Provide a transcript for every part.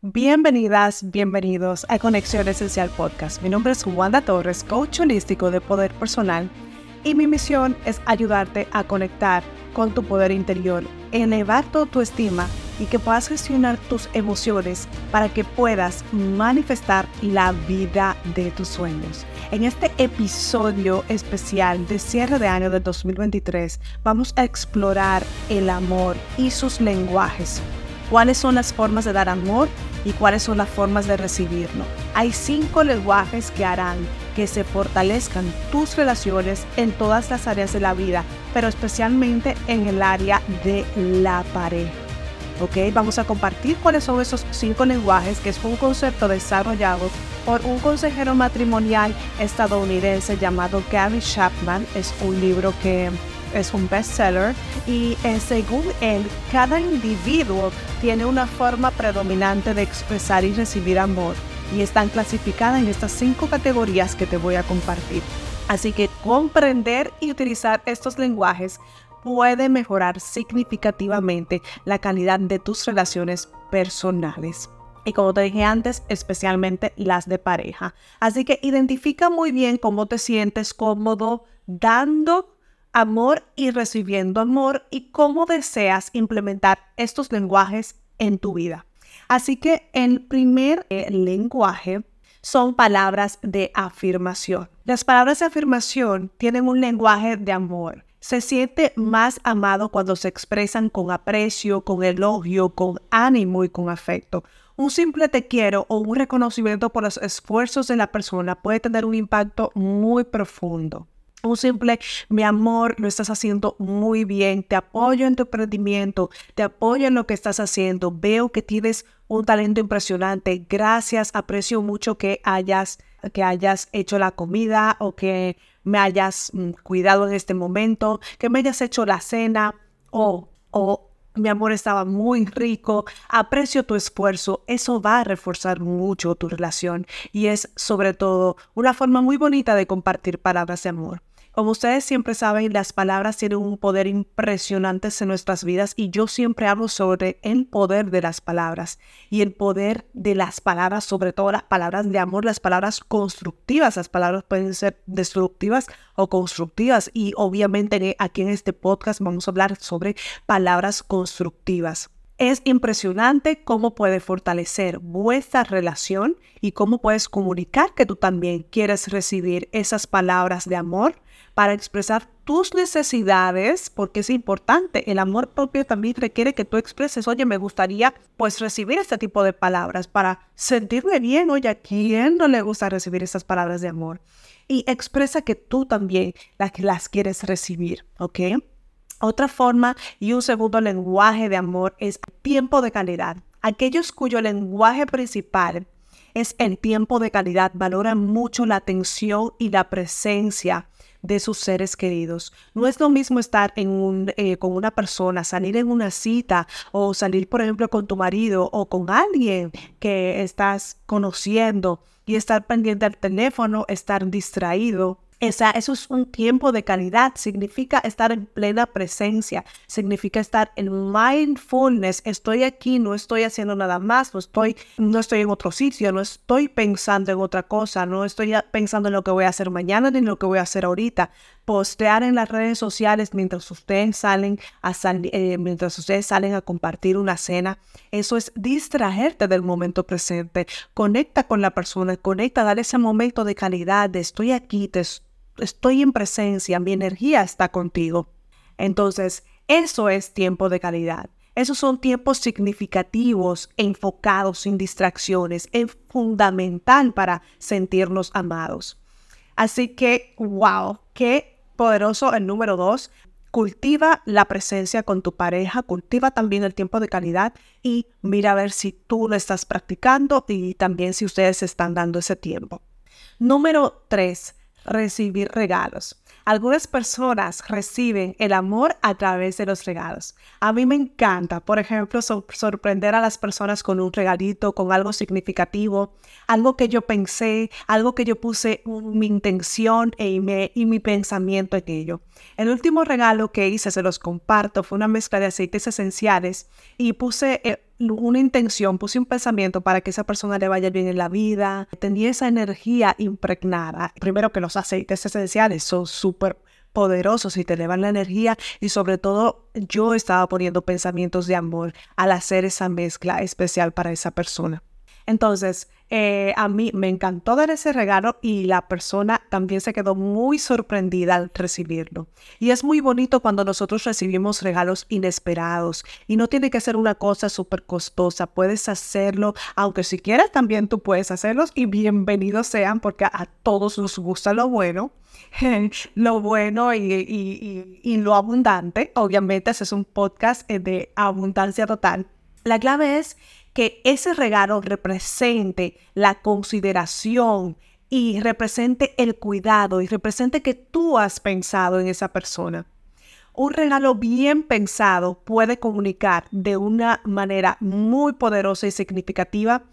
Bienvenidas, bienvenidos a Conexión Esencial Podcast. Mi nombre es Wanda Torres, coach holístico de poder personal y mi misión es ayudarte a conectar con tu poder interior, elevar tu autoestima y que puedas gestionar tus emociones para que puedas manifestar la vida de tus sueños. En este episodio especial de cierre de año de 2023 vamos a explorar el amor y sus lenguajes cuáles son las formas de dar amor y cuáles son las formas de recibirlo. Hay cinco lenguajes que harán que se fortalezcan tus relaciones en todas las áreas de la vida, pero especialmente en el área de la pareja. ¿Ok? Vamos a compartir cuáles son esos cinco lenguajes, que es un concepto desarrollado por un consejero matrimonial estadounidense llamado Gary Chapman. Es un libro que es un bestseller y eh, según él, cada individuo tiene una forma predominante de expresar y recibir amor y están clasificadas en estas cinco categorías que te voy a compartir. Así que comprender y utilizar estos lenguajes puede mejorar significativamente la calidad de tus relaciones personales. Y como te dije antes, especialmente las de pareja. Así que identifica muy bien cómo te sientes cómodo dando amor y recibiendo amor y cómo deseas implementar estos lenguajes en tu vida. Así que el primer eh, lenguaje son palabras de afirmación. Las palabras de afirmación tienen un lenguaje de amor. Se siente más amado cuando se expresan con aprecio, con elogio, con ánimo y con afecto. Un simple te quiero o un reconocimiento por los esfuerzos de la persona puede tener un impacto muy profundo. Un simple, mi amor, lo estás haciendo muy bien, te apoyo en tu emprendimiento, te apoyo en lo que estás haciendo, veo que tienes un talento impresionante, gracias, aprecio mucho que hayas, que hayas hecho la comida o que me hayas mm, cuidado en este momento, que me hayas hecho la cena o, o mi amor estaba muy rico, aprecio tu esfuerzo, eso va a reforzar mucho tu relación y es sobre todo una forma muy bonita de compartir palabras de amor. Como ustedes siempre saben, las palabras tienen un poder impresionante en nuestras vidas y yo siempre hablo sobre el poder de las palabras y el poder de las palabras, sobre todo las palabras de amor, las palabras constructivas. Las palabras pueden ser destructivas o constructivas y obviamente aquí en este podcast vamos a hablar sobre palabras constructivas. Es impresionante cómo puede fortalecer vuestra relación y cómo puedes comunicar que tú también quieres recibir esas palabras de amor para expresar tus necesidades, porque es importante. El amor propio también requiere que tú expreses, oye, me gustaría pues recibir este tipo de palabras para sentirme bien, oye, ¿a quién no le gusta recibir esas palabras de amor? Y expresa que tú también las, las quieres recibir, ¿ok? Otra forma y un segundo lenguaje de amor es tiempo de calidad. Aquellos cuyo lenguaje principal es el tiempo de calidad valoran mucho la atención y la presencia de sus seres queridos. No es lo mismo estar en un, eh, con una persona, salir en una cita o salir, por ejemplo, con tu marido o con alguien que estás conociendo y estar pendiente al teléfono, estar distraído esa, eso es un tiempo de calidad, significa estar en plena presencia, significa estar en mindfulness, estoy aquí, no estoy haciendo nada más, no estoy, no estoy en otro sitio, no estoy pensando en otra cosa, no estoy pensando en lo que voy a hacer mañana ni en lo que voy a hacer ahorita. Postear en las redes sociales mientras ustedes salen a eh, mientras ustedes salen a compartir una cena, eso es distraerte del momento presente. Conecta con la persona, conecta, dale ese momento de calidad, estoy aquí, te estoy estoy en presencia, mi energía está contigo. Entonces, eso es tiempo de calidad. Esos son tiempos significativos, enfocados, sin distracciones. Es fundamental para sentirnos amados. Así que, wow, qué poderoso el número dos. Cultiva la presencia con tu pareja, cultiva también el tiempo de calidad y mira a ver si tú lo estás practicando y también si ustedes están dando ese tiempo. Número tres, recibir regalos. Algunas personas reciben el amor a través de los regalos. A mí me encanta, por ejemplo, sorprender a las personas con un regalito, con algo significativo, algo que yo pensé, algo que yo puse mi intención e, y mi pensamiento en ello. El último regalo que hice, se los comparto, fue una mezcla de aceites esenciales y puse... Eh, una intención, puse un pensamiento para que esa persona le vaya bien en la vida, tenía esa energía impregnada. Primero que los aceites esenciales son súper poderosos y te elevan la energía y sobre todo yo estaba poniendo pensamientos de amor al hacer esa mezcla especial para esa persona. Entonces, eh, a mí me encantó dar ese regalo y la persona también se quedó muy sorprendida al recibirlo. Y es muy bonito cuando nosotros recibimos regalos inesperados y no tiene que ser una cosa súper costosa. Puedes hacerlo, aunque si quieres también tú puedes hacerlos y bienvenidos sean porque a todos nos gusta lo bueno. lo bueno y, y, lo abundante. Obviamente, ese es un podcast de abundancia total. La clave es que ese regalo represente la consideración y represente el cuidado y represente que tú has pensado en esa persona. Un regalo bien pensado puede comunicar de una manera muy poderosa y significativa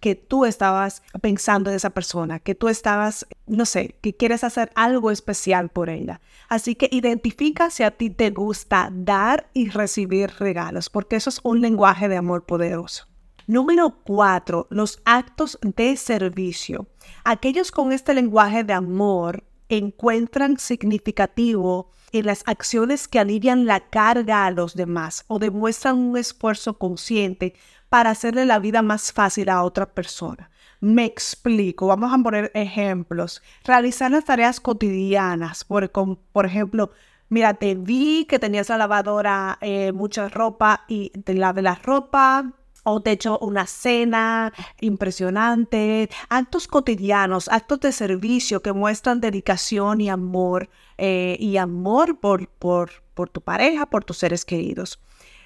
que tú estabas pensando en esa persona, que tú estabas, no sé, que quieres hacer algo especial por ella. Así que identifica si a ti te gusta dar y recibir regalos, porque eso es un lenguaje de amor poderoso. Número cuatro, los actos de servicio. Aquellos con este lenguaje de amor encuentran significativo en las acciones que alivian la carga a los demás o demuestran un esfuerzo consciente para hacerle la vida más fácil a otra persona. Me explico, vamos a poner ejemplos. Realizar las tareas cotidianas, por, por ejemplo, mira, te vi que tenías la lavadora, eh, mucha ropa y te lave la ropa, o te hecho una cena impresionante, actos cotidianos, actos de servicio que muestran dedicación y amor, eh, y amor por, por, por tu pareja, por tus seres queridos.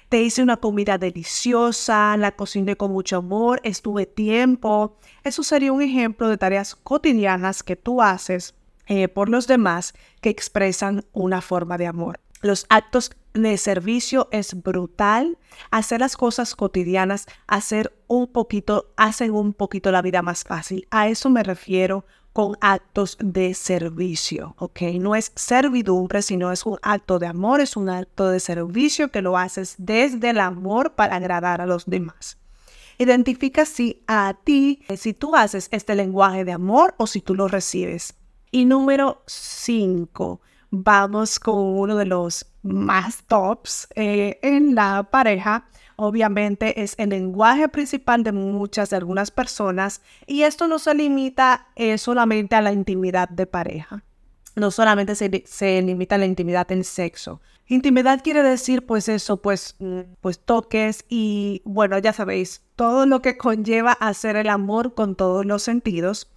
Te hice una comida deliciosa, la cociné con mucho amor, estuve tiempo. Eso sería un ejemplo de tareas cotidianas que tú haces eh, por los demás que expresan una forma de amor. Los actos de servicio es brutal. Hacer las cosas cotidianas, hacer un poquito, hacen un poquito la vida más fácil. A eso me refiero con actos de servicio, ¿ok? No es servidumbre, sino es un acto de amor, es un acto de servicio que lo haces desde el amor para agradar a los demás. Identifica si a ti, si tú haces este lenguaje de amor o si tú lo recibes. Y número cinco, vamos con uno de los más tops eh, en la pareja. Obviamente es el lenguaje principal de muchas, de algunas personas, y esto no se limita eh, solamente a la intimidad de pareja. No solamente se, se, limita a la intimidad en sexo. Intimidad quiere decir, pues eso, pues, mm, pues toques y, bueno, ya sabéis, todo lo que conlleva hacer el amor con todos los sentidos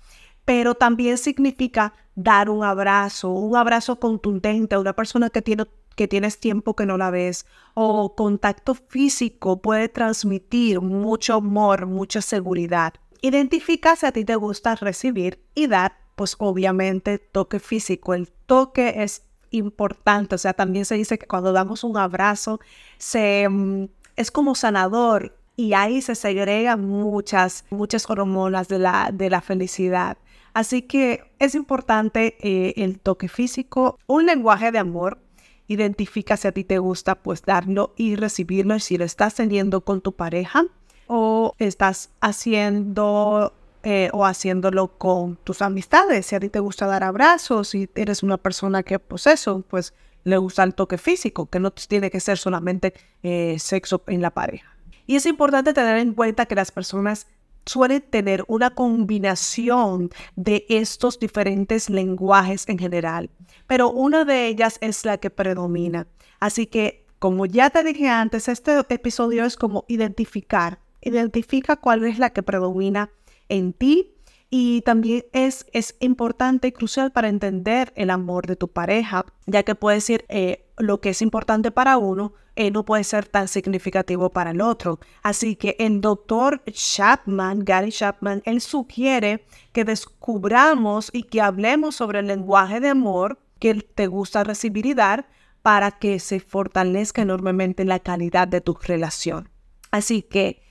pero también significa dar un abrazo, un abrazo contundente a una persona que, tiene, que tienes tiempo que no la ves, o contacto físico puede transmitir mucho amor, mucha seguridad. Identifica si a ti te gusta recibir y dar, pues obviamente toque físico. El toque es importante, o sea, también se dice que cuando damos un abrazo se, mm, es como sanador y ahí se segregan muchas, muchas hormonas de la, de la felicidad. Así que es importante eh, el toque físico, un lenguaje de amor. Identifica si a ti te gusta, pues darlo y recibirlo. Si lo estás teniendo con tu pareja o estás haciendo eh, o haciéndolo con tus amistades. Si a ti te gusta dar abrazos, si eres una persona que, pues eso, pues le gusta el toque físico, que no tiene que ser solamente eh, sexo en la pareja. Y es importante tener en cuenta que las personas suele tener una combinación de estos diferentes lenguajes en general, pero una de ellas es la que predomina. Así que, como ya te dije antes, este episodio es como identificar, identifica cuál es la que predomina en ti y también es, es importante y crucial para entender el amor de tu pareja, ya que puede decir eh, lo que es importante para uno eh, no puede ser tan significativo para el otro. Así que el doctor Chapman, Gary Chapman, él sugiere que descubramos y que hablemos sobre el lenguaje de amor que te gusta recibir y dar para que se fortalezca enormemente la calidad de tu relación. Así que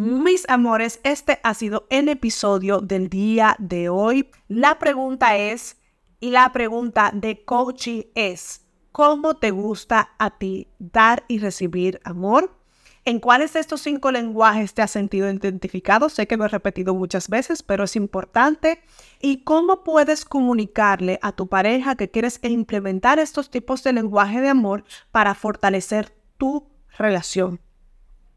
mis amores, este ha sido el episodio del día de hoy. La pregunta es, y la pregunta de coaching es, ¿cómo te gusta a ti dar y recibir amor? ¿En cuáles de estos cinco lenguajes te has sentido identificado? Sé que lo he repetido muchas veces, pero es importante. ¿Y cómo puedes comunicarle a tu pareja que quieres implementar estos tipos de lenguaje de amor para fortalecer tu relación?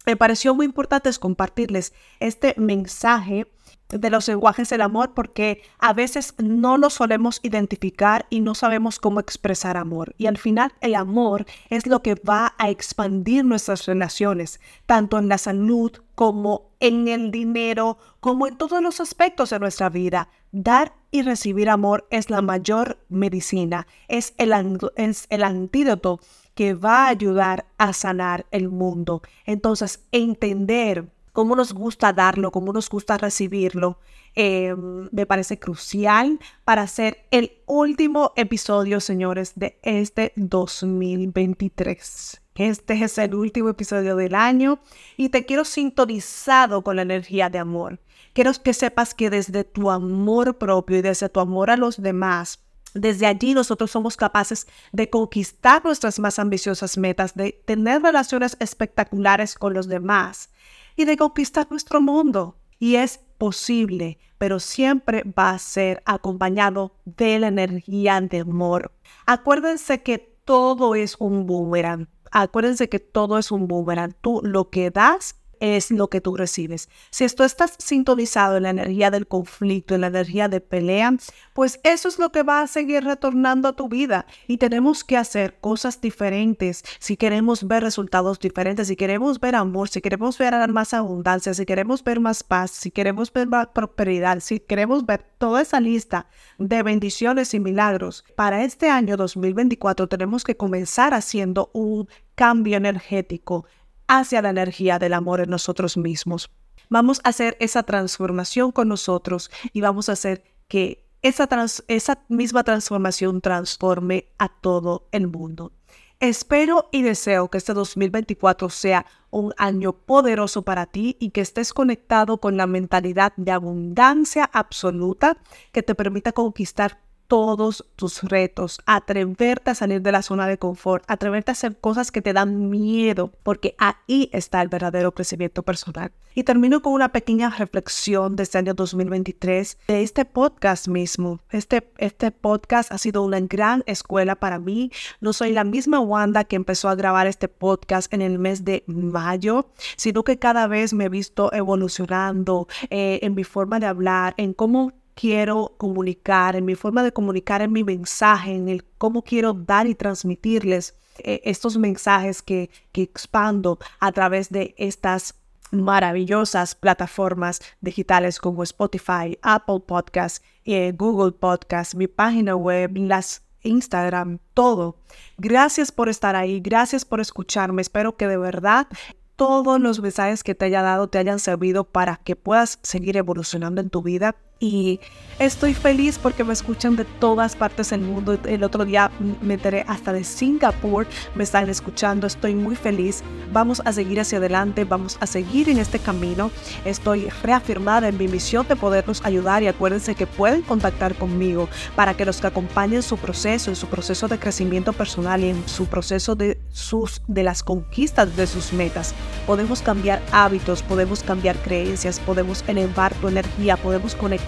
Me pareció muy importante compartirles este mensaje de los lenguajes del amor porque a veces no lo solemos identificar y no sabemos cómo expresar amor. Y al final el amor es lo que va a expandir nuestras relaciones, tanto en la salud como en el dinero, como en todos los aspectos de nuestra vida. Dar y recibir amor es la mayor medicina, es el, es el antídoto que va a ayudar a sanar el mundo. Entonces, entender cómo nos gusta darlo, cómo nos gusta recibirlo, em, me parece crucial para hacer el último episodio, señores, de este 2023. Este es el último episodio del año y te quiero sintonizado con la energía de amor. Quiero que sepas que desde tu amor propio y desde tu amor a los demás, desde allí nosotros somos capaces de conquistar nuestras más ambiciosas metas, de tener relaciones espectaculares con los demás y de conquistar nuestro mundo. Y es posible, pero siempre va a ser acompañado de la energía de amor. Acuérdense que todo es un boomerang. Acuérdense que todo es un boomerang. Tú lo que das es lo que tú recibes. Si esto estás sintonizado en la energía del conflicto, en la energía de pelea, pues eso es lo que va a seguir retornando a tu vida. Y tenemos que hacer cosas diferentes si queremos ver resultados diferentes, si queremos ver amor, si queremos ver más abundancia, si queremos ver más paz, si queremos ver más prosperidad, si queremos ver toda esa lista de bendiciones y milagros. Para este año 2024 tenemos que comenzar haciendo un cambio energético hacia la energía del amor en nosotros mismos. Vamos a hacer esa transformación con nosotros y vamos a hacer que esa, esa misma transformación transforme a todo el mundo. Espero y deseo que este 2024 sea un año poderoso para ti y que estés conectado con la mentalidad de abundancia absoluta que te permita conquistar todos tus retos, atreverte a salir de la zona de confort, atreverte a hacer cosas que te dan miedo, porque ahí está el verdadero crecimiento personal. Y termino con una pequeña reflexión de este año 2023 de este podcast mismo. Este, este podcast ha sido una gran escuela para mí. No soy la misma Wanda que empezó a grabar este podcast en el mes de mayo, sino que cada vez me he visto evolucionando eh, en mi forma de hablar, en cómo quiero comunicar, en mi forma de comunicar, en mi mensaje, en el cómo quiero dar y transmitirles eh, estos mensajes que, que expando a través de estas maravillosas plataformas digitales como Spotify, Apple Podcasts, eh, Google Podcasts, mi página web, las Instagram, todo. Gracias por estar ahí, gracias por escucharme. Espero que de verdad todos los mensajes que te haya dado te hayan servido para que puedas seguir evolucionando en tu vida y estoy feliz porque me escuchan de todas partes del mundo. El otro día me enteré hasta de Singapur, me están escuchando, estoy muy feliz. Vamos a seguir hacia adelante, vamos a seguir en este camino. Estoy reafirmada en mi misión de poderlos ayudar y acuérdense que pueden contactar conmigo para que los que acompañen su proceso, en su proceso de crecimiento personal y en su proceso de, sus, de las conquistas de sus metas. Podemos cambiar hábitos, podemos cambiar creencias, podemos elevar tu energía, podemos conectar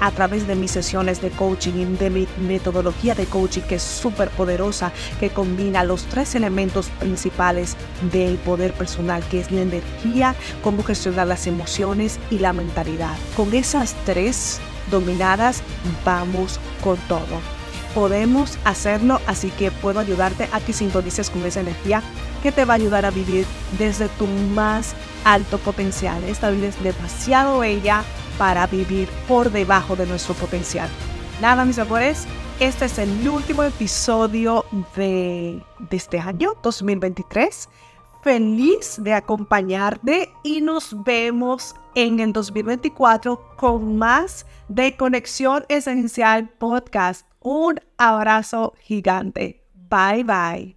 a través de mis sesiones de coaching y de mi metodología de coaching que es súper poderosa, que combina los tres elementos principales del poder personal, que es la energía, cómo gestionar las emociones y la mentalidad. Con esas tres dominadas, vamos con todo. Podemos hacerlo, así que puedo ayudarte a que sintonices con esa energía que te va a ayudar a vivir desde tu más alto potencial. Esta vida es demasiado bella, para vivir por debajo de nuestro potencial. Nada, mis amores, este es el último episodio de, de este año 2023. Feliz de acompañarte y nos vemos en el 2024 con más de Conexión Esencial Podcast. Un abrazo gigante. Bye bye.